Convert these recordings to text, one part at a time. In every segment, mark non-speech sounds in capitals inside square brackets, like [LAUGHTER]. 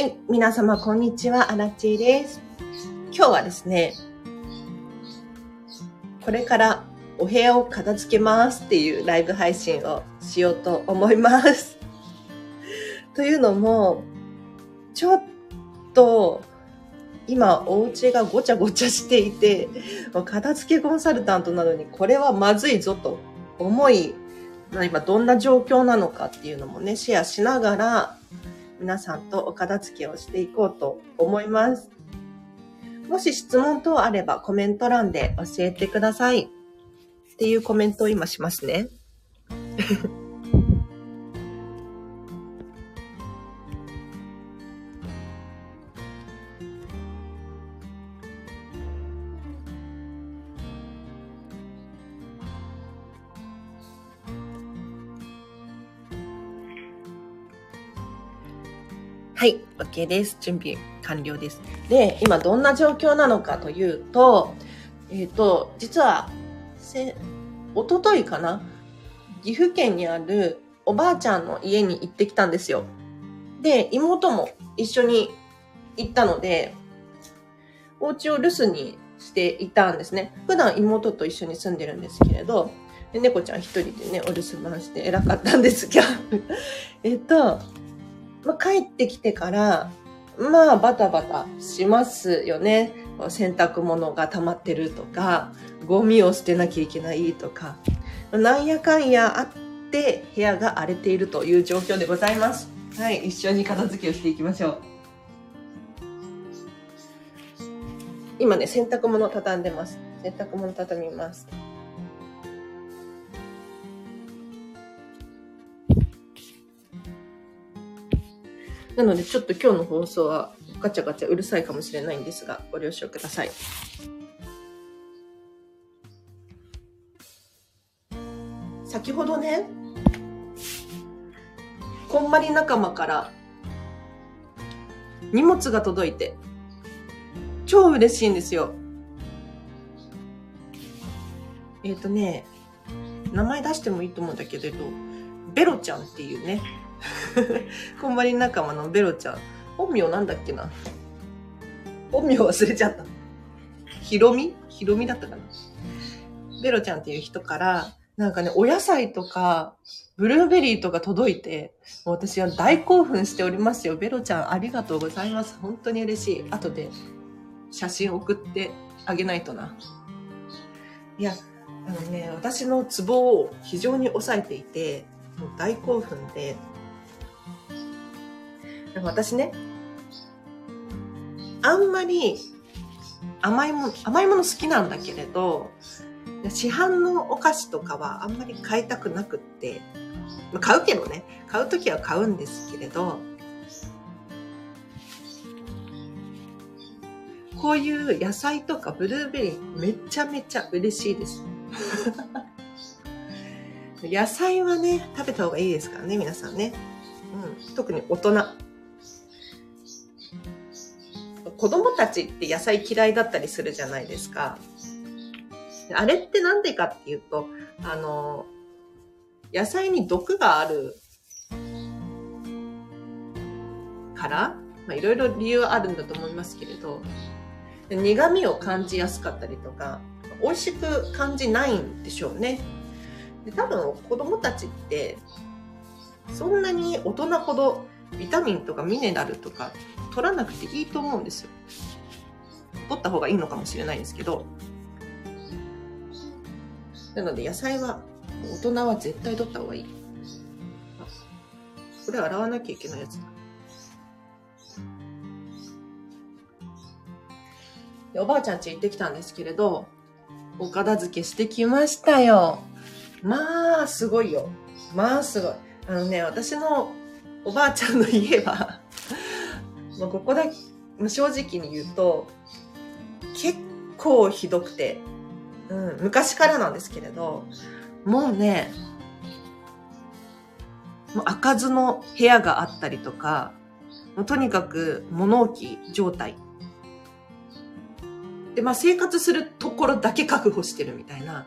い、皆様こんにちは、アラチェです。今日はですね、これからお部屋を片付けますっていうライブ配信をしようと思います。[LAUGHS] というのも、ちょっと今お家がごちゃごちゃしていて、片付けコンサルタントなのにこれはまずいぞと思い、今どんな状況なのかっていうのもね、シェアしながら、皆さんとお片付けをしていこうと思います。もし質問等あればコメント欄で教えてください。っていうコメントを今しますね。OK です。準備完了です。で、今どんな状況なのかというと、えっ、と、実は、せ、おとといかな？岐阜県にあるおばあちゃんの家に行ってきたんですよ。で、妹も一緒に行ったので、お家を留守にしていたんですね。普段妹と一緒に住んでるんですけれど、猫ちゃん一人でね、お留守番して偉かったんですが、[LAUGHS] えっと、まあ、帰ってきてから、まあ、バタバタしますよね。洗濯物が溜まってるとか、ゴミを捨てなきゃいけないとか、なんやかんやあって部屋が荒れているという状況でございます。はい、一緒に片付けをしていきましょう。今ね、洗濯物畳んでます。洗濯物畳みます。なので、ちょっと今日の放送はガチャガチャうるさいかもしれないんですが、ご了承ください。先ほどね、こんまり仲間から荷物が届いて、超嬉しいんですよ。えっ、ー、とね、名前出してもいいと思うんだけれど、ベロちゃんっていうね、[LAUGHS] こんまり仲間のベロちゃん。本名なんだっけな？本名忘れちゃった。ひろみひろみだったかな？ベロちゃんっていう人から、なんかね、お野菜とか、ブルーベリーとか届いて、もう私は大興奮しておりますよ。ベロちゃんありがとうございます。本当に嬉しい。後で写真送ってあげないとな。いや、あのね、私のツボを非常に抑えていて、もう大興奮で、なんか私ね、あんまり甘いもの、甘いもの好きなんだけれど、市販のお菓子とかはあんまり買いたくなくって、買うけどね、買うときは買うんですけれど、こういう野菜とかブルーベリーめちゃめちゃ嬉しいです。[LAUGHS] 野菜はね、食べた方がいいですからね、皆さんね。うん、特に大人。子供たちって野菜嫌いだったりするじゃないですか。あれってなんでかっていうと、あの、野菜に毒があるから、まあ、いろいろ理由あるんだと思いますけれど、苦味を感じやすかったりとか、美味しく感じないんでしょうね。で多分子供たちって、そんなに大人ほどビタミンとかミネラルとか取らなくていいと思うんですよ。取った方がいいのかもしれないですけど。なので野菜は、大人は絶対取った方がいい。これ洗わなきゃいけないやつだ。おばあちゃん家行ってきたんですけれど、お片付けしてきましたよ。まあ、すごいよ。まあ、すごい。あのね、私のおばあちゃんの家は、まあ、ここだけ、正直に言うと、結構ひどくて、うん、昔からなんですけれど、もうね、もう開かずの部屋があったりとか、もうとにかく物置状態。で、まあ生活するところだけ確保してるみたいな、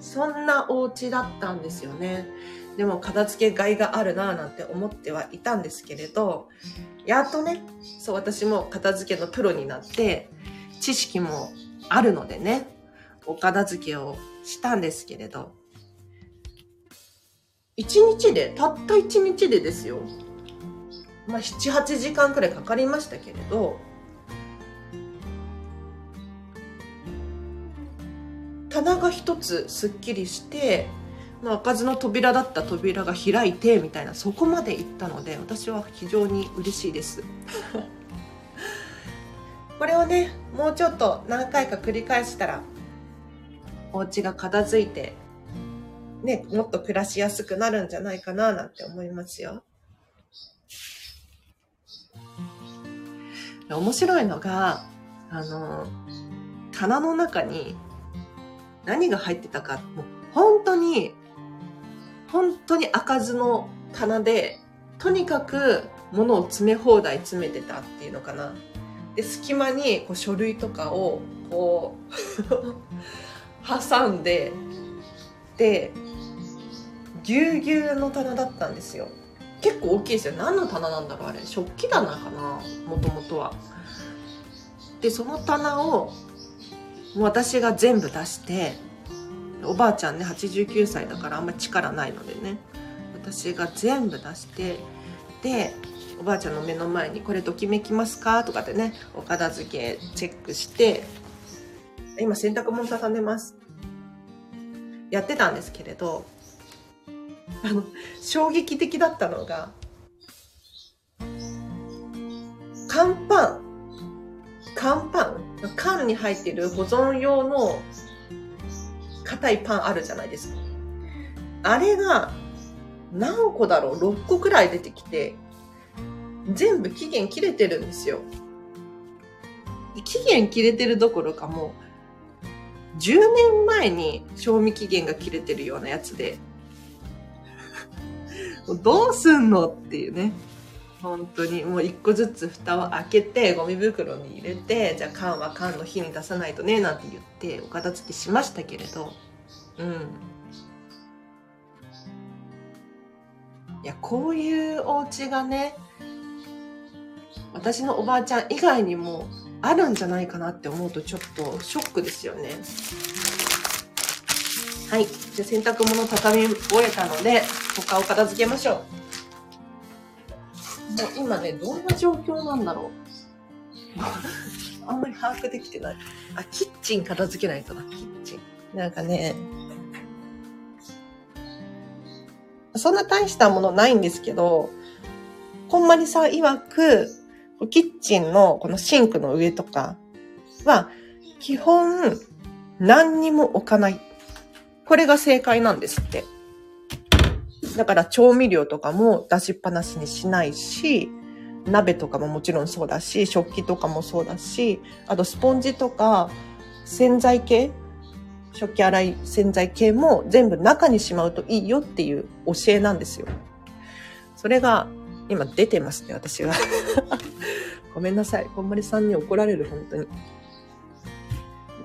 そんなお家だったんですよね。でも片付けがいがあるなぁなんて思ってはいたんですけれど、やっとね、そう私も片付けのプロになって、知識もあるのでね、お片付けをしたんですけれど、一日で、たった一日でですよ。まあ、7、8時間くらいかかりましたけれど、棚が一つすっきりしてまあ、開かずの扉だった扉が開いてみたいなそこまで行ったので私は非常に嬉しいです。[LAUGHS] これをねもうちょっと何回か繰り返したらお家が片付いてねもっと暮らしやすくなるんじゃないかななんて思いますよ。面白いのがあの棚の中に何が入ってたかもう本当に本当に開かずの棚で、とにかく物を詰め放題詰めてたっていうのかな。で、隙間にこう書類とかをこう [LAUGHS] 挟んで、で、ぎゅうぎゅうの棚だったんですよ。結構大きいですよ。何の棚なんだろうあれ。食器棚かなもともとは。で、その棚をもう私が全部出して、おばあちゃんね89歳だからあんまり力ないのでね私が全部出してでおばあちゃんの目の前に「これときめきますか?」とかでねお片付けチェックして今洗濯物畳んでますやってたんですけれどあの衝撃的だったのが乾パン乾パン缶に入ってる保存用の硬いパンあるじゃないですか。あれが何個だろう ?6 個くらい出てきて、全部期限切れてるんですよ。期限切れてるどころかもう、10年前に賞味期限が切れてるようなやつで、どうすんの？っていうね。本当にもう一個ずつ蓋を開けてゴミ袋に入れてじゃあ缶は缶の火に出さないとねなんて言ってお片付けしましたけれど。うん。いやこういうお家がね私のおばあちゃん以外にもあるんじゃないかなって思うとちょっとショックですよね。はい。じゃあ洗濯物畳み終えたので他を片付けましょう。う今ね、どんな状況なんだろう。あんまり把握できてない。あ、キッチン片付けないとな、キッチン。なんかね、そんな大したものないんですけど、こんまりさん曰く、キッチンのこのシンクの上とかは、基本何にも置かない。これが正解なんですって。だから調味料とかも出しっぱなしにしないし、鍋とかももちろんそうだし、食器とかもそうだし、あとスポンジとか洗剤系、食器洗い洗剤系も全部中にしまうといいよっていう教えなんですよ。それが今出てますね、私が。[LAUGHS] ごめんなさい。こんまりさんに怒られる、本当に。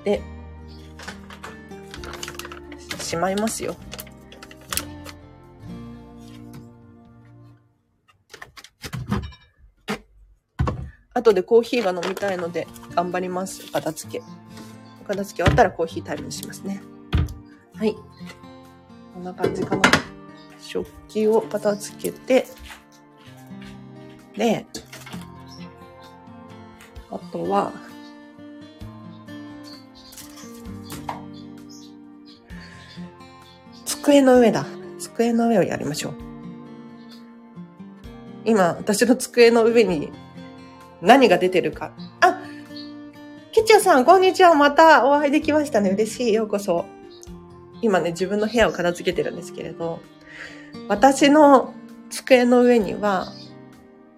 で、しまいますよ。後でコーヒーが飲みたいので頑張ります。片付け。片付け終わったらコーヒータイムにしますね。はい。こんな感じかな。食器を片付けて、で、あとは、机の上だ。机の上をやりましょう。今、私の机の上に何が出てるか。あ、ケチャさん、こんにちは。またお会いできましたね。嬉しい。ようこそ。今ね、自分の部屋を片付けてるんですけれど、私の机の上には、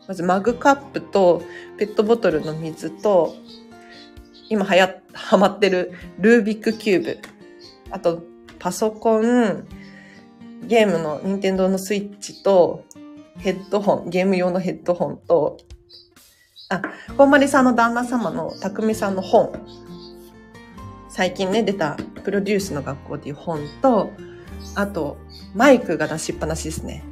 まずマグカップとペットボトルの水と、今はや、はまってるルービックキューブ。あと、パソコン、ゲームの任天堂のスイッチと、ヘッドホン、ゲーム用のヘッドホンと、あ、こんまりさんの旦那様のたくみさんの本。最近ね、出たプロデュースの学校っていう本と、あと、マイクが出しっぱなしですね。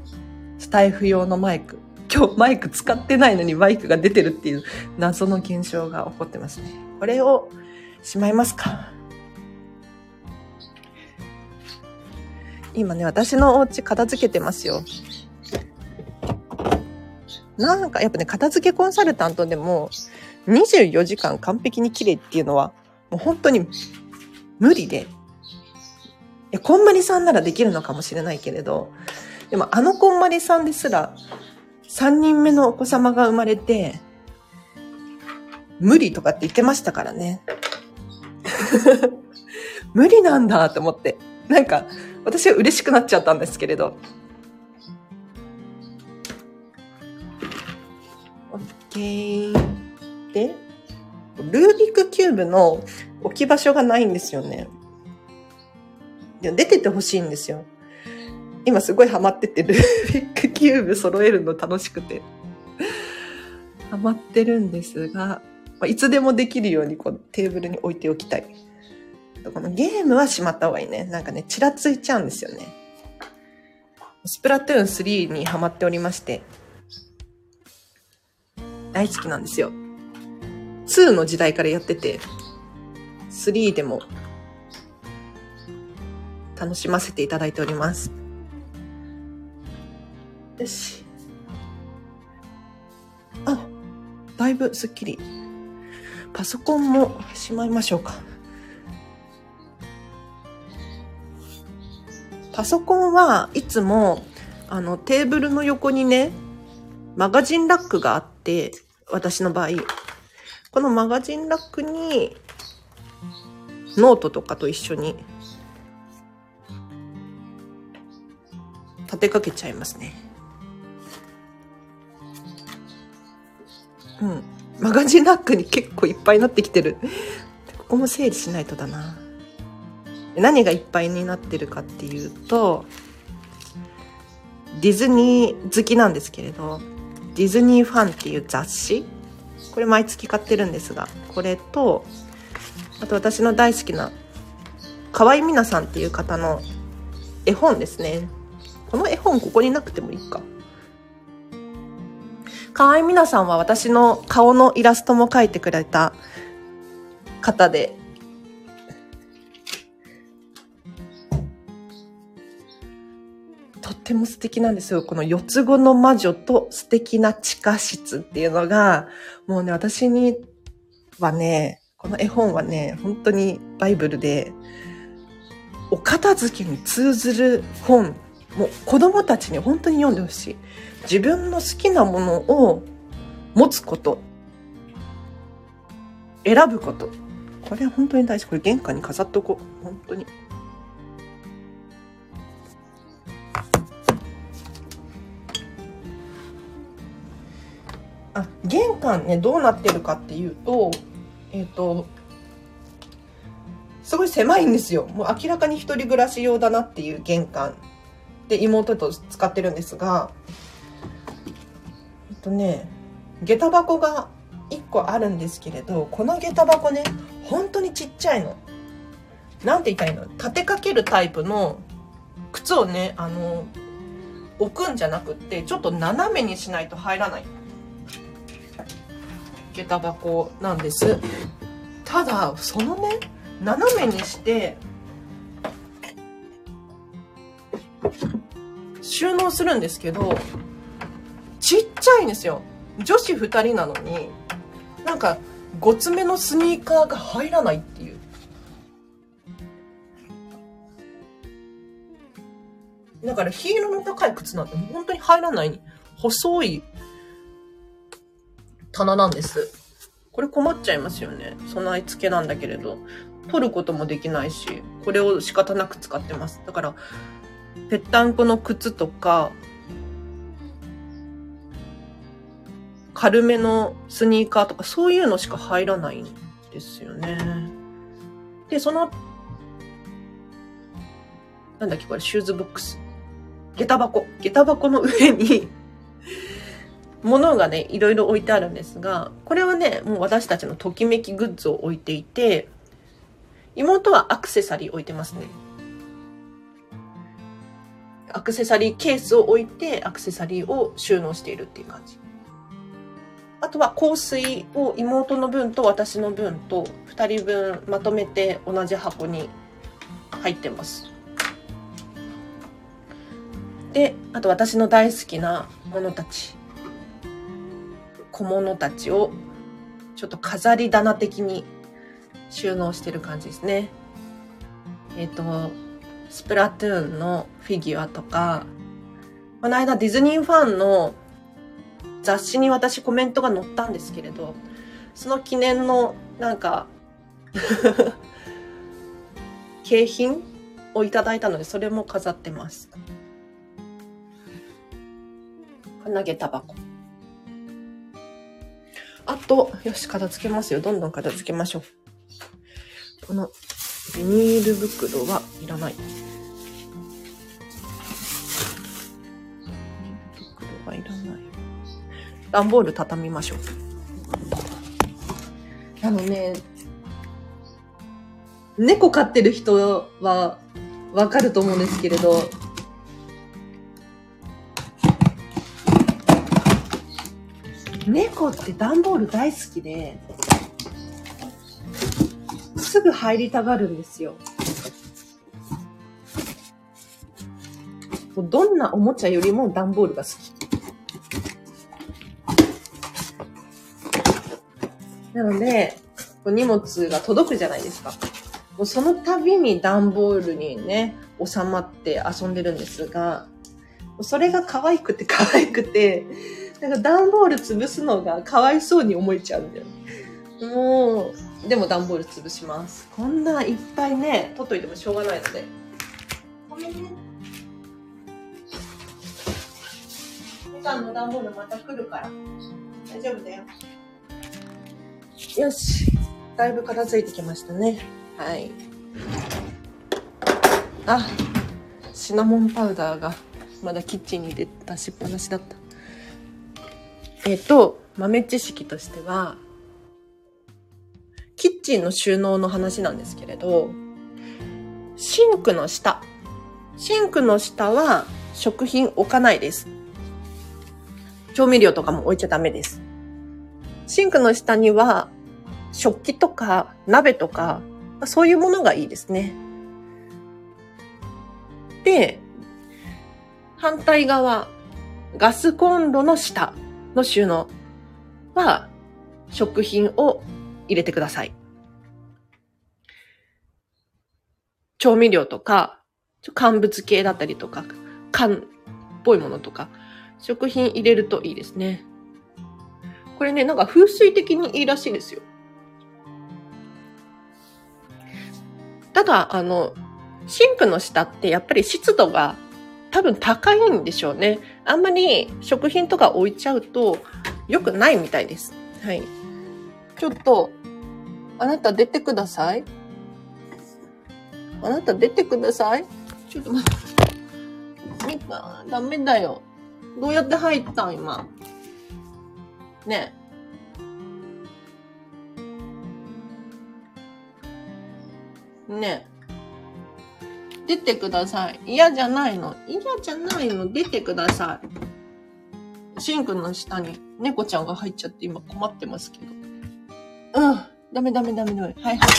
スタイフ用のマイク。今日マイク使ってないのにマイクが出てるっていう謎の現象が起こってますね。これをしまいますか？今ね、私のお家片付けてますよ。なんかやっぱね、片付けコンサルタントでも24時間完璧に綺麗っていうのはもう本当に無理で。いやこんまりさんならできるのかもしれないけれど、でもあのこんまりさんですら3人目のお子様が生まれて、無理とかって言ってましたからね。[LAUGHS] 無理なんだと思って。なんか、私は嬉しくなっちゃったんですけれど。で、ルービックキューブの置き場所がないんですよね。で出ててほしいんですよ。今すごいハマってて、ルービックキューブ揃えるの楽しくて。ハマってるんですが、まいつでもできるようにこうテーブルに置いておきたい。このゲームはしまった方がいいね。なんかね、ちらついちゃうんですよね。スプラトゥーン3にハマっておりまして、大好きなんですよ。2の時代からやってて、3でも楽しませていただいております。よし。あ、だいぶスッキリ。パソコンもしまいましょうか。パソコンはいつもあのテーブルの横にね、マガジンラックがあって、私の場合、このマガジンラックにノートとかと一緒に立てかけちゃいますね。うん。マガジンラックに結構いっぱいなってきてる。ここも整理しないとだな。何がいっぱいになってるかっていうとディズニー好きなんですけれどディズニーファンっていう雑誌？これ毎月買ってるんですがこれとあと私の大好きな河合美奈さんっていう方の絵本ですね。この絵本ここになくてもいいか。河合美奈さんは私の顔のイラストも描いてくれた方でっても素敵なんですよ。この四つ子の魔女と素敵な地下室っていうのが、もうね、私にはね、この絵本はね、本当にバイブルで、お片付けに通ずる本、もう子供たちに本当に読んでほしい。自分の好きなものを持つこと。選ぶこと。これは本当に大事。これ玄関に飾っておこう。本当に。玄関ねどうなってるかっていうとえっ、ー、とすごい狭いんですよ。もう明らかに一人暮らし用だなっていう玄関。で妹と使ってるんですがえっとね下駄箱が1個あるんですけれどこの下駄箱ね本当にちっちゃいの。なんて言ったいいの？立てかけるタイプの靴をねあの置くんじゃなくってちょっと斜めにしないと入らない。下駄箱なんです。ただそのね斜めにして収納するんですけどちっちゃいんですよ。女子2人なのになんかごつめのスニーカーが入らないっていう。だからヒールの高い靴なんて本当に入らない。細い棚なんです。これ困っちゃいますよね。備え付けなんだけれど。取ることもできないし、これを仕方なく使ってます。だから、ぺったんこの靴とか、軽めのスニーカーとか、そういうのしか入らないんですよね。で、その、なんだっけこれ、シューズボックス。下駄箱。下駄箱の上にものがね、いろいろ置いてあるんですが、これはね、もう私たちのときめきグッズを置いていて、妹はアクセサリー置いてますね。アクセサリーケースを置いて、アクセサリーを収納しているっていう感じ。あとは香水を妹の分と私の分と2人分まとめて同じ箱に入ってます。で、あと私の大好きなものたち。小物たちをちょっと飾り棚的に収納してる感じですね。えっ、ー、と、スプラトゥーンのフィギュアとか、この間ディズニーファンの雑誌に私コメントが載ったんですけれど、その記念のなんか [LAUGHS] 景品をいただいたので、それも飾ってます。鼻毛タバコ。あと、よし、片付けますよ。どんどん片付けましょう。このビニール袋はいらない。ビニール袋はいらない。段ボール畳みましょう。あのね、猫飼ってる人はわかると思うんですけれど、猫って段ボール大好きで、すぐ入りたがるんですよ。どんなおもちゃよりも段ボールが好き。なので、荷物が届くじゃないですか。もうその度に段ボールにね、収まって遊んでるんですが、それが可愛くて可愛くて、なんか段ボール潰すのがかわいそうに思えちゃうんだよね。もう、でも段ボール潰します。こんないっぱいね、取っといてもしょうがないので。ごめんね。みかんの段ボールまた来るから。大丈夫だよ。よし。だいぶ片付いてきましたね。はい。あ、シナモンパウダーがまだキッチンに出しっぱなしだった。えっ、と、豆知識としては、キッチンの収納の話なんですけれど、シンクの下。シンクの下は食品置かないです。調味料とかも置いちゃダメです。シンクの下には食器とか鍋とか、そういうものがいいですね。で、反対側、ガスコンロの下。の収納は食品を入れてください。調味料とか、乾物系だったりとか、缶っぽいものとか、食品入れるといいですね。これね、なんか風水的にいいらしいですよ。ただ、あの、シンクの下ってやっぱり湿度が多分高いんでしょうね。あんまり食品とか置いちゃうと良くないみたいです。はい。ちょっと、あなた出てください。あなた出てください。ちょっと待って。ダメだよ。どうやって入ったん今？ねえ。ねえ。出てください。嫌じゃないの。嫌じゃないの。出てください。シンクの下に猫ちゃんが入っちゃって今困ってますけど。うん。ダメダメダメダメ。はいはい。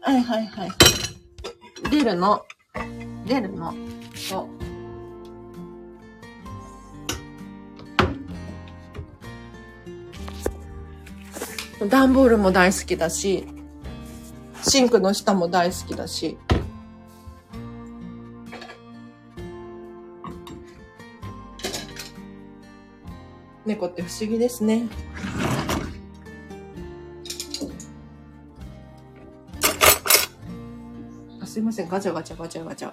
はいはいはい。出るの。出るの。そう。段ボールも大好きだし、シンクの下も大好きだし、猫って不思議ですね。あすいません、ガチャガチャガチャガチャ。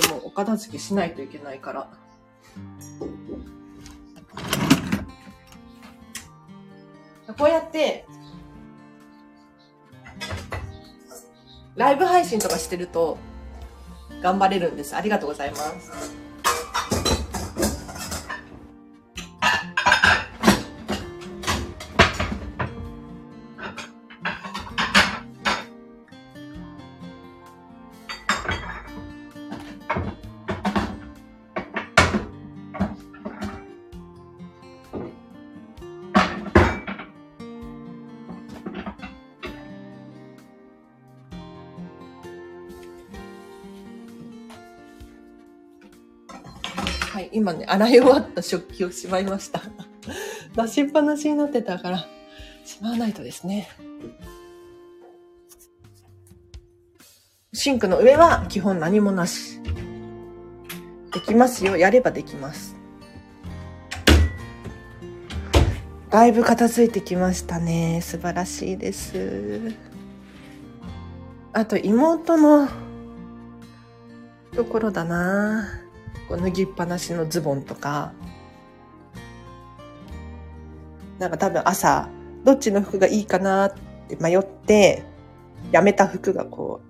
でも、お片付けしないといけないから。こうやって、ライブ配信とかしてると、頑張れるんです。ありがとうございます。はい、今ね、洗い終わった食器をしまいました。[LAUGHS] 出しっぱなしになってたから、しまわないとですね。シンクの上は基本何もなし。できますよ。やればできます。だいぶ片付いてきましたね。素晴らしいです。あと妹のところだな。こう脱ぎっぱなしのズボンとか。なんか多分朝、どっちの服がいいかなって迷って、やめた服がこう、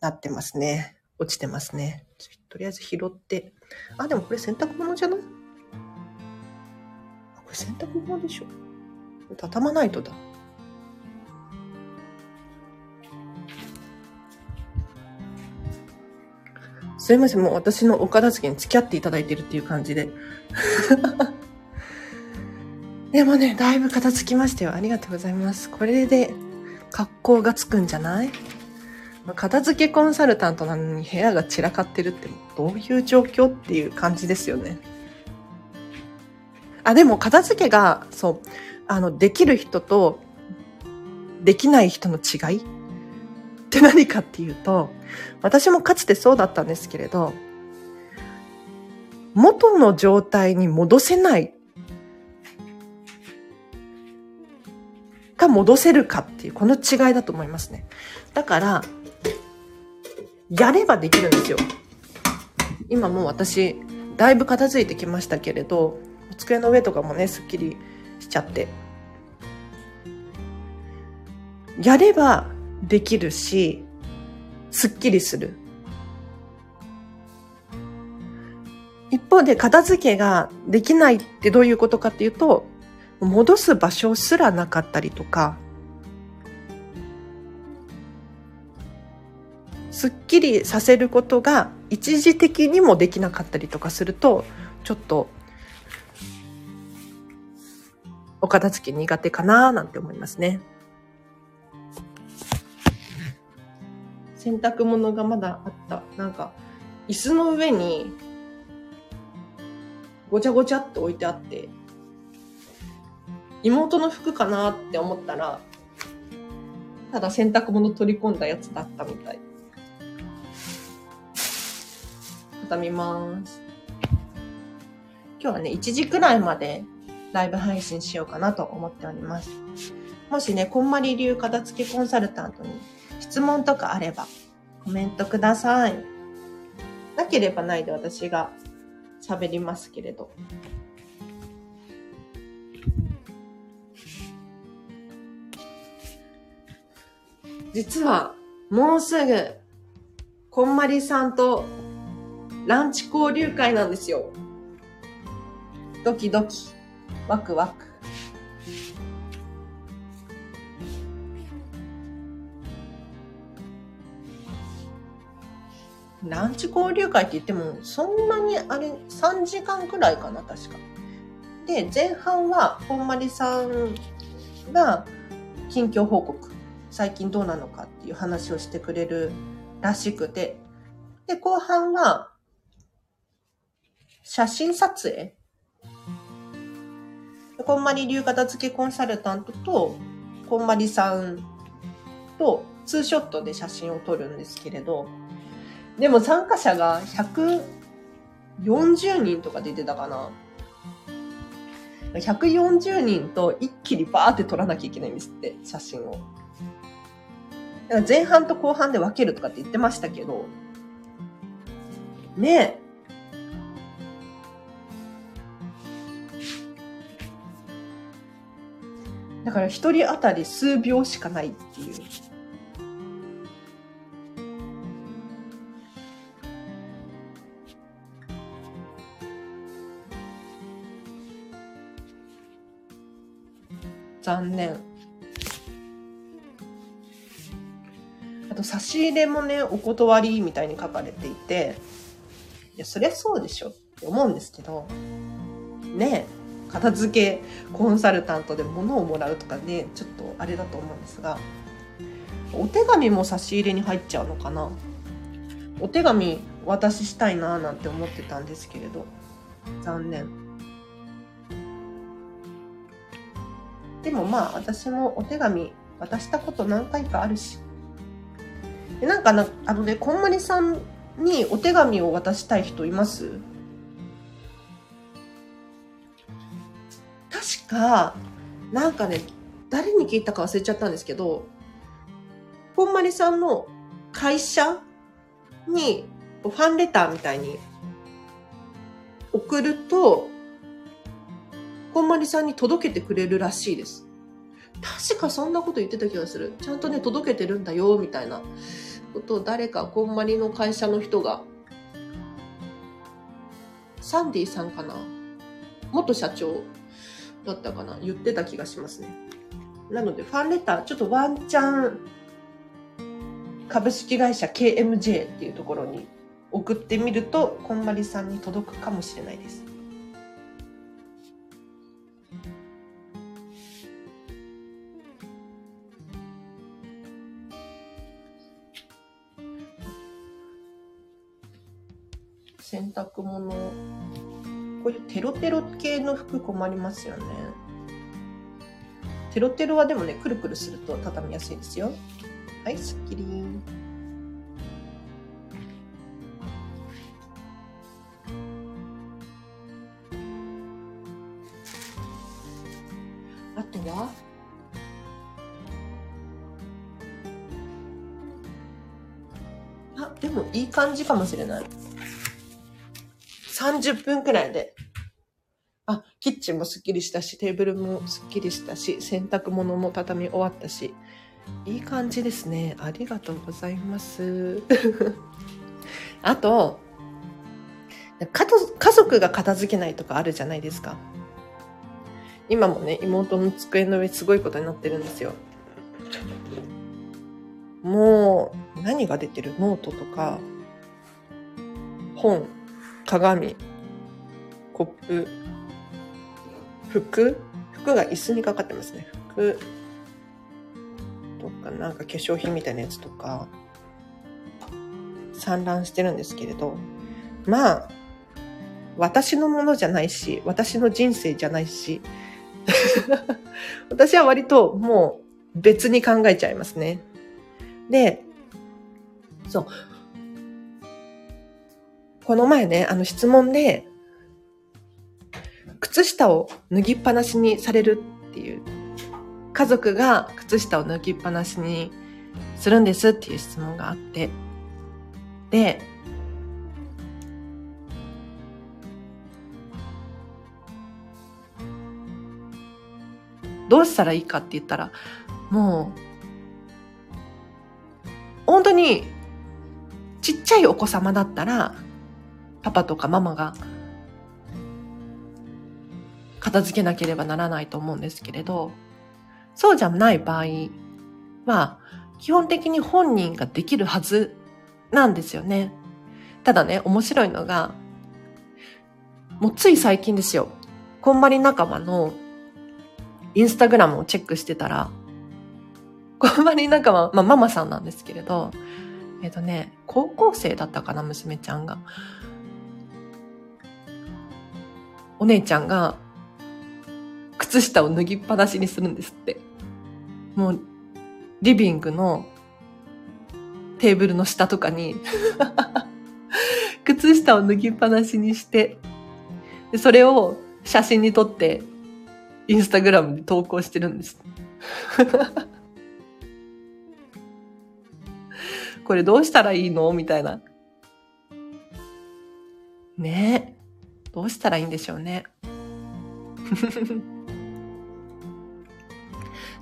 なってますね。落ちてますね。とりあえず拾って。あ、でもこれ洗濯物じゃない？これ洗濯物でしょ畳まないとだ。すいません、もう私のお片付けに付き合っていただいてるっていう感じで。[LAUGHS] でもね、だいぶ片付きましたよ。ありがとうございます。これで格好がつくんじゃない？片付けコンサルタントなのに部屋が散らかってるってどういう状況っていう感じですよね。あ、でも片付けが、そう、あの、できる人とできない人の違いって何かっていうと、私もかつてそうだったんですけれど、元の状態に戻せないか戻せるかっていう、この違いだと思いますね。だから、やればできるんですよ。今もう私、だいぶ片付いてきましたけれど、机の上とかもね、すっきりしちゃって。やればできるし、すっきりする。一方で片付けができないってどういうことかっていうと、戻す場所すらなかったりとか、すっきりさせることが一時的にもできなかったりとかすると、ちょっと、お片付け苦手かななんて思いますね。洗濯物がまだあった。なんか、椅子の上に、ごちゃごちゃって置いてあって、妹の服かなって思ったら、ただ洗濯物取り込んだやつだったみたい。畳みます。今日はね、1時くらいまでライブ配信しようかなと思っております。もしね、こんまり流片付けコンサルタントに質問とかあればコメントください。なければないで私が喋りますけれど。実は、もうすぐ、こんまりさんとランチ交流会なんですよ。ドキドキ、ワクワク。ランチ交流会って言っても、そんなにあれ、3時間くらいかな、確か。で、前半は、こんまりさんが近況報告。最近どうなのかっていう話をしてくれるらしくて、で、後半は、写真撮影こんまり流片付けコンサルタントと、こんまりさんとツーショットで写真を撮るんですけれど、でも参加者が140人とか出てたかな。140人と一気にバーって撮らなきゃいけないんですって、写真を。だから前半と後半で分けるとかって言ってましたけど、ねえ。だから一人当たり数秒しかないっていう。残念あ。と差し入れもね、お断りみたいに書かれていて、いや、そりゃそうでしょって思うんですけど、ね片付けコンサルタントで物をもらうとかね、ちょっとあれだと思うんですが、お手紙も差し入れに入っちゃうのかな？お手紙渡ししたいなーなんて思ってたんですけれど、残念。でもまあ、私もお手紙渡したこと何回かあるし。でなんかな、あのね、こんまりさんにお手紙を渡したい人います？確か、なんかね、誰に聞いたか忘れちゃったんですけど、こんまりさんの会社にファンレターみたいに送ると、こんまりさんに届けてくれるらしいです。確かそんなこと言ってた気がする。ちゃんとね、届けてるんだよ、みたいなことを誰か、こんまりの会社の人が、サンディさんかな？元社長だったかな？言ってた気がしますね。なので、ファンレター、ちょっとワンチャン、株式会社 KMJ っていうところに送ってみると、こんまりさんに届くかもしれないです。洗濯物、こういうテロテロ系の服困りますよね。テロテロはでもね、くるくるすると畳みやすいですよ。はい、すっきり。あとはあ、でもいい感じかもしれない。30分くらいで。あ、キッチンもすっきりしたし、テーブルもすっきりしたし、洗濯物も畳み終わったし、いい感じですね。ありがとうございます。[LAUGHS] あと、家族が片付けないとかあるじゃないですか。今もね、妹の机の上すごいことになってるんですよ。もう、何が出てる？ノートとか、本、鏡、コップ、服服が椅子にかかってますね。服とか、なんか化粧品みたいなやつとか、散乱してるんですけれど、まあ、私のものじゃないし、私の人生じゃないし、[LAUGHS] 私は割ともう別に考えちゃいますね。で、そう、この前ね、あの質問で、靴下を脱ぎっぱなしにされるっていう、家族が靴下を脱ぎっぱなしにするんですっていう質問があって、で、どうしたらいいかって言ったら、もう、本当に、ちっちゃいお子様だったら、パパとかママが片付けなければならないと思うんですけれど、そうじゃない場合は、基本的に本人ができるはずなんですよね。ただね、面白いのが、もうつい最近ですよ。こんまり仲間のインスタグラムをチェックしてたら、こんまり仲間、まあママさんなんですけれど、えっ、とね、高校生だったかな、娘ちゃんが。お姉ちゃんが靴下を脱ぎっぱなしにするんですって。もう、リビングのテーブルの下とかに [LAUGHS] 靴下を脱ぎっぱなしにしてで、それを写真に撮って、インスタグラムで投稿してるんです。[LAUGHS] これどうしたらいいの？みたいな。ねえ。どうしたらいいんでしょうね。[LAUGHS]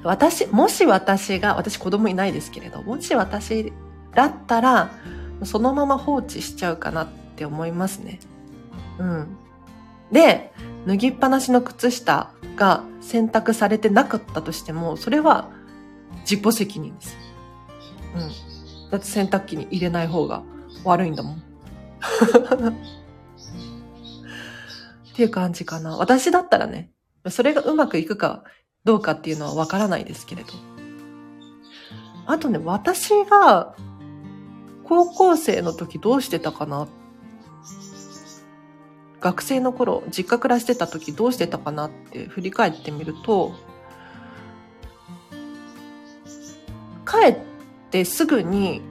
私、もし私が、私子供いないですけれど、もし私だったら、そのまま放置しちゃうかなって思いますね。うん。で、脱ぎっぱなしの靴下が選択されてなかったとしても、それは自己責任です。うん。だって洗濯機に入れない方が悪いんだもん。[LAUGHS] っていう感じかな。私だったらね、それがうまくいくかどうかっていうのはわからないですけれど。あとね、私が高校生の時どうしてたかな学生の頃、実家暮らしてた時どうしてたかなって振り返ってみると、帰ってすぐに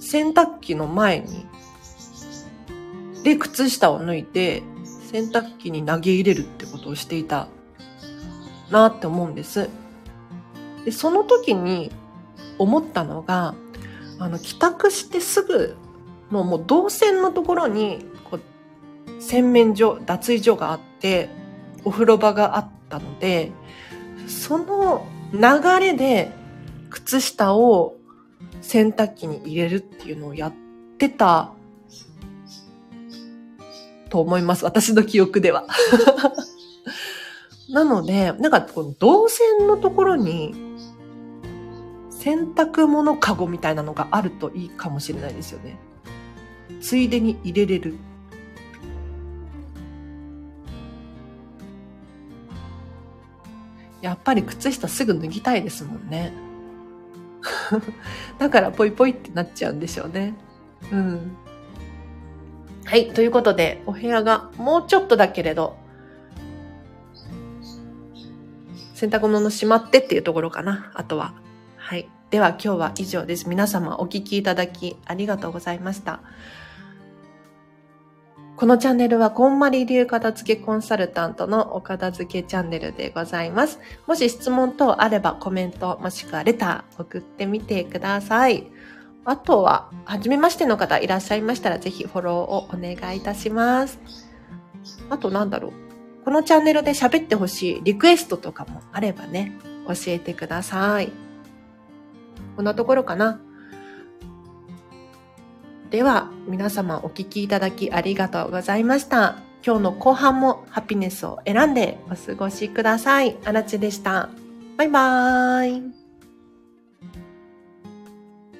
洗濯機の前に、で、靴下を脱いで、洗濯機に投げ入れるってことをしていたなって思うんです。で、その時に思ったのが、あの、帰宅してすぐのもう動線のところに、こう、洗面所、脱衣所があって、お風呂場があったので、その流れで靴下を洗濯機に入れるっていうのをやってたと思います。私の記憶では。[LAUGHS] なので、なんかこの動線のところに洗濯物かごみたいなのがあるといいかもしれないですよね。ついでに入れれる。やっぱり靴下すぐ脱ぎたいですもんね。[LAUGHS] だからポイポイってなっちゃうんでしょうね。うん。はい。ということで、お部屋がもうちょっとだけれど、洗濯物しまってっていうところかな。あとは。はい。では今日は以上です。皆様お聞きいただきありがとうございました。このチャンネルはこんまり流片付けコンサルタントのお片付けチャンネルでございます。もし質問等あればコメントもしくはレター送ってみてください。あとは、初めましての方いらっしゃいましたらぜひフォローをお願いいたします。あとなんだろう。このチャンネルで喋ってほしいリクエストとかもあればね、教えてください。こんなところかな。では、皆様お聴きいただきありがとうございました。今日の後半もハピネスを選んでお過ごしください。あらちでした。バイバーイ。